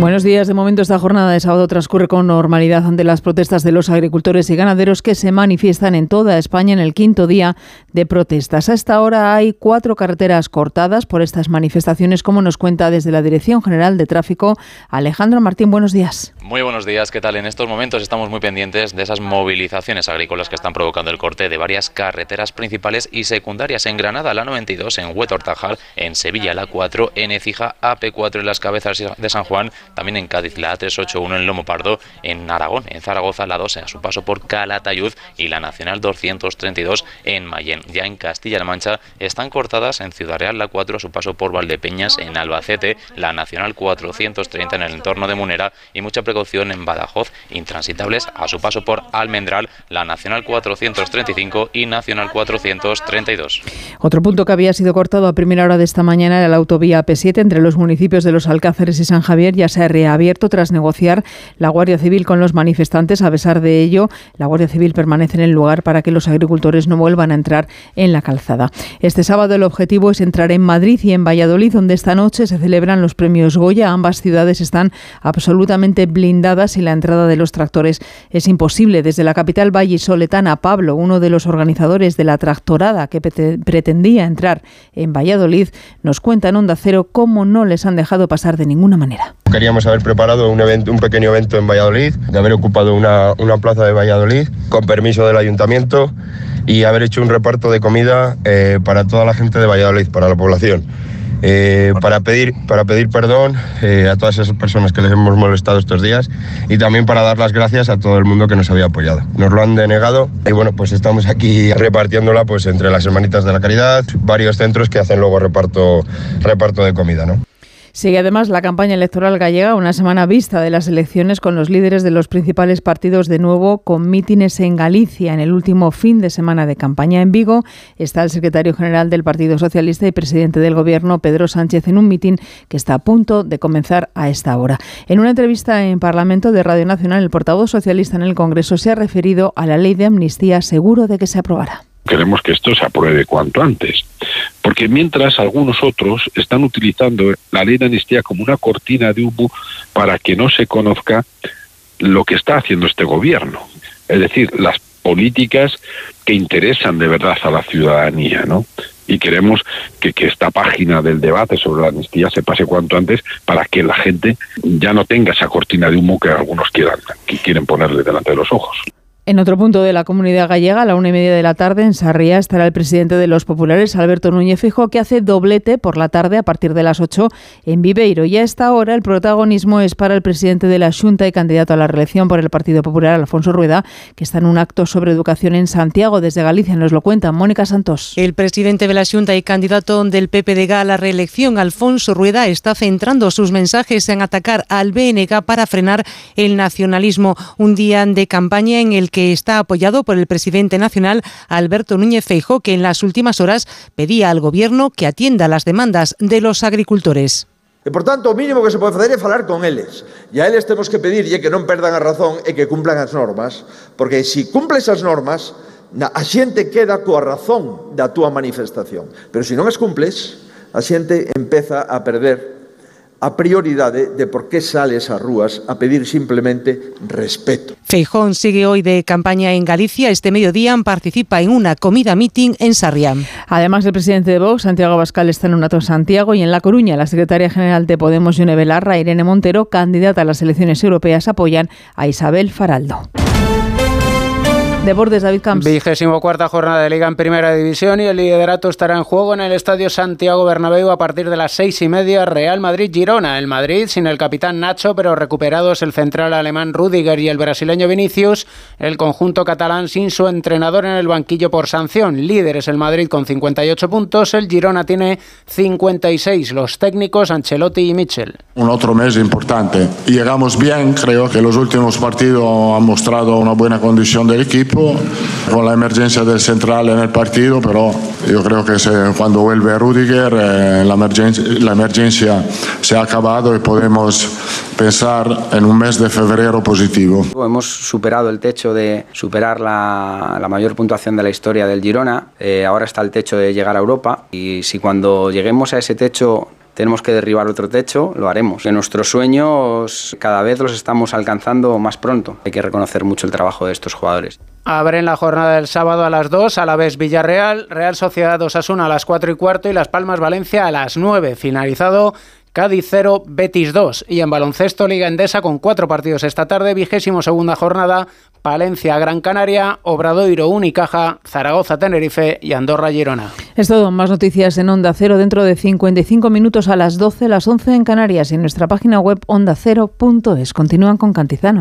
Buenos días. De momento, esta jornada de sábado transcurre con normalidad ante las protestas de los agricultores y ganaderos que se manifiestan en toda España en el quinto día de protestas. A esta hora hay cuatro carreteras cortadas por estas manifestaciones, como nos cuenta desde la Dirección General de Tráfico Alejandro Martín. Buenos días. Muy buenos días. ¿Qué tal? En estos momentos estamos muy pendientes de esas movilizaciones agrícolas que están provocando el corte de varias carreteras principales y secundarias. En Granada, la 92, en Huetortajal, en Sevilla, la 4, en Ecija, AP4 en las cabezas de San Juan también en Cádiz la A381 en Lomo Pardo, en Aragón, en Zaragoza la 2 a su paso por Calatayud y la Nacional 232 en Mayén. Ya en Castilla-La Mancha están cortadas en Ciudad Real la 4 a su paso por Valdepeñas, en Albacete la Nacional 430 en el entorno de Munera y mucha precaución en Badajoz, intransitables a su paso por Almendral, la Nacional 435 y Nacional 432. Otro punto que había sido cortado a primera hora de esta mañana era la autovía P7 entre los municipios de Los Alcáceres y San Javier. Ya se reabierto tras negociar la Guardia Civil con los manifestantes. A pesar de ello, la Guardia Civil permanece en el lugar para que los agricultores no vuelvan a entrar en la calzada. Este sábado el objetivo es entrar en Madrid y en Valladolid, donde esta noche se celebran los premios Goya. Ambas ciudades están absolutamente blindadas y la entrada de los tractores es imposible. Desde la capital vallisoletana, Pablo, uno de los organizadores de la tractorada que pretendía entrar en Valladolid, nos cuenta en Onda Cero cómo no les han dejado pasar de ninguna manera. Queríamos haber preparado un, evento, un pequeño evento en Valladolid, de haber ocupado una, una plaza de Valladolid con permiso del ayuntamiento y haber hecho un reparto de comida eh, para toda la gente de Valladolid, para la población. Eh, para, pedir, para pedir perdón eh, a todas esas personas que les hemos molestado estos días y también para dar las gracias a todo el mundo que nos había apoyado. Nos lo han denegado y bueno, pues estamos aquí repartiéndola pues entre las hermanitas de la caridad, varios centros que hacen luego reparto, reparto de comida, ¿no? Sigue además la campaña electoral gallega, una semana vista de las elecciones con los líderes de los principales partidos de nuevo con mítines en Galicia. En el último fin de semana de campaña en Vigo está el secretario general del Partido Socialista y presidente del Gobierno, Pedro Sánchez, en un mitin que está a punto de comenzar a esta hora. En una entrevista en Parlamento de Radio Nacional, el portavoz socialista en el Congreso se ha referido a la ley de amnistía seguro de que se aprobará. Queremos que esto se apruebe cuanto antes, porque mientras algunos otros están utilizando la ley de amnistía como una cortina de humo para que no se conozca lo que está haciendo este gobierno, es decir, las políticas que interesan de verdad a la ciudadanía, ¿no? Y queremos que, que esta página del debate sobre la amnistía se pase cuanto antes para que la gente ya no tenga esa cortina de humo que algunos quieran, que quieren ponerle delante de los ojos. En otro punto de la comunidad gallega, a la una y media de la tarde, en Sarria, estará el presidente de los populares, Alberto Núñez Fijo, que hace doblete por la tarde a partir de las 8 en Viveiro. Y a esta hora el protagonismo es para el presidente de la Junta y candidato a la reelección por el Partido Popular, Alfonso Rueda, que está en un acto sobre educación en Santiago. Desde Galicia nos lo cuenta Mónica Santos. El presidente de la Junta y candidato del PPDG a la reelección, Alfonso Rueda, está centrando sus mensajes en atacar al BNG para frenar el nacionalismo. Un día de campaña en el que que está apoyado por el presidente nacional Alberto Núñez Feijo, que en las últimas horas pedía al Gobierno que atienda las demandas de los agricultores. E, por tanto, o mínimo que se pode facer é falar con eles. E a eles temos que pedirlle que non perdan a razón e que cumplan as normas, porque se cumples as normas, a xente queda coa razón da túa manifestación. Pero se non as cumples, a xente empeza a perder a prioridade de por qué sales ás rúas a pedir simplemente respeto. Feijón sigue hoy de campaña en Galicia. Este mediodía participa en una comida meeting en Sarriá. Además, el presidente de Vox, Santiago Bascal, está en un acto en Santiago y en La Coruña. La secretaria general de Podemos, Yone Belarra, Irene Montero, candidata a las elecciones europeas, apoyan a Isabel Faraldo. Deportes, David Camps. Vigésimo cuarta jornada de Liga en Primera División y el liderato estará en juego en el Estadio Santiago Bernabéu a partir de las seis y media. Real Madrid-Girona. El Madrid sin el capitán Nacho, pero recuperados el central alemán Rudiger y el brasileño Vinicius. El conjunto catalán sin su entrenador en el banquillo por sanción. Líder es el Madrid con 58 puntos. El Girona tiene 56. Los técnicos Ancelotti y Mitchell. Un otro mes importante. Llegamos bien. Creo que los últimos partidos han mostrado una buena condición del equipo con la emergencia del central en el partido, pero Yo creo que cuando vuelve Rudiger eh, la, emergencia, la emergencia se ha acabado y podemos pensar en un mes de febrero positivo. Hemos superado el techo de superar la, la mayor puntuación de la historia del Girona. Eh, ahora está el techo de llegar a Europa y si cuando lleguemos a ese techo tenemos que derribar otro techo, lo haremos. Que nuestros sueños cada vez los estamos alcanzando más pronto. Hay que reconocer mucho el trabajo de estos jugadores. Abren la jornada del sábado a las 2, a la vez Villarreal, Real Sociedad Osasuna a las 4 y cuarto y Las Palmas Valencia a las 9. Finalizado Cádiz 0, Betis 2. Y en baloncesto, Liga Endesa con cuatro partidos esta tarde, vigésimo segunda jornada, Palencia, Gran Canaria, Obradoiro, Unicaja, Zaragoza, Tenerife y Andorra, Girona. Es todo, más noticias en Onda Cero dentro de 55 minutos a las 12, las 11 en Canarias y en nuestra página web ondacero.es. Continúan con Cantizano.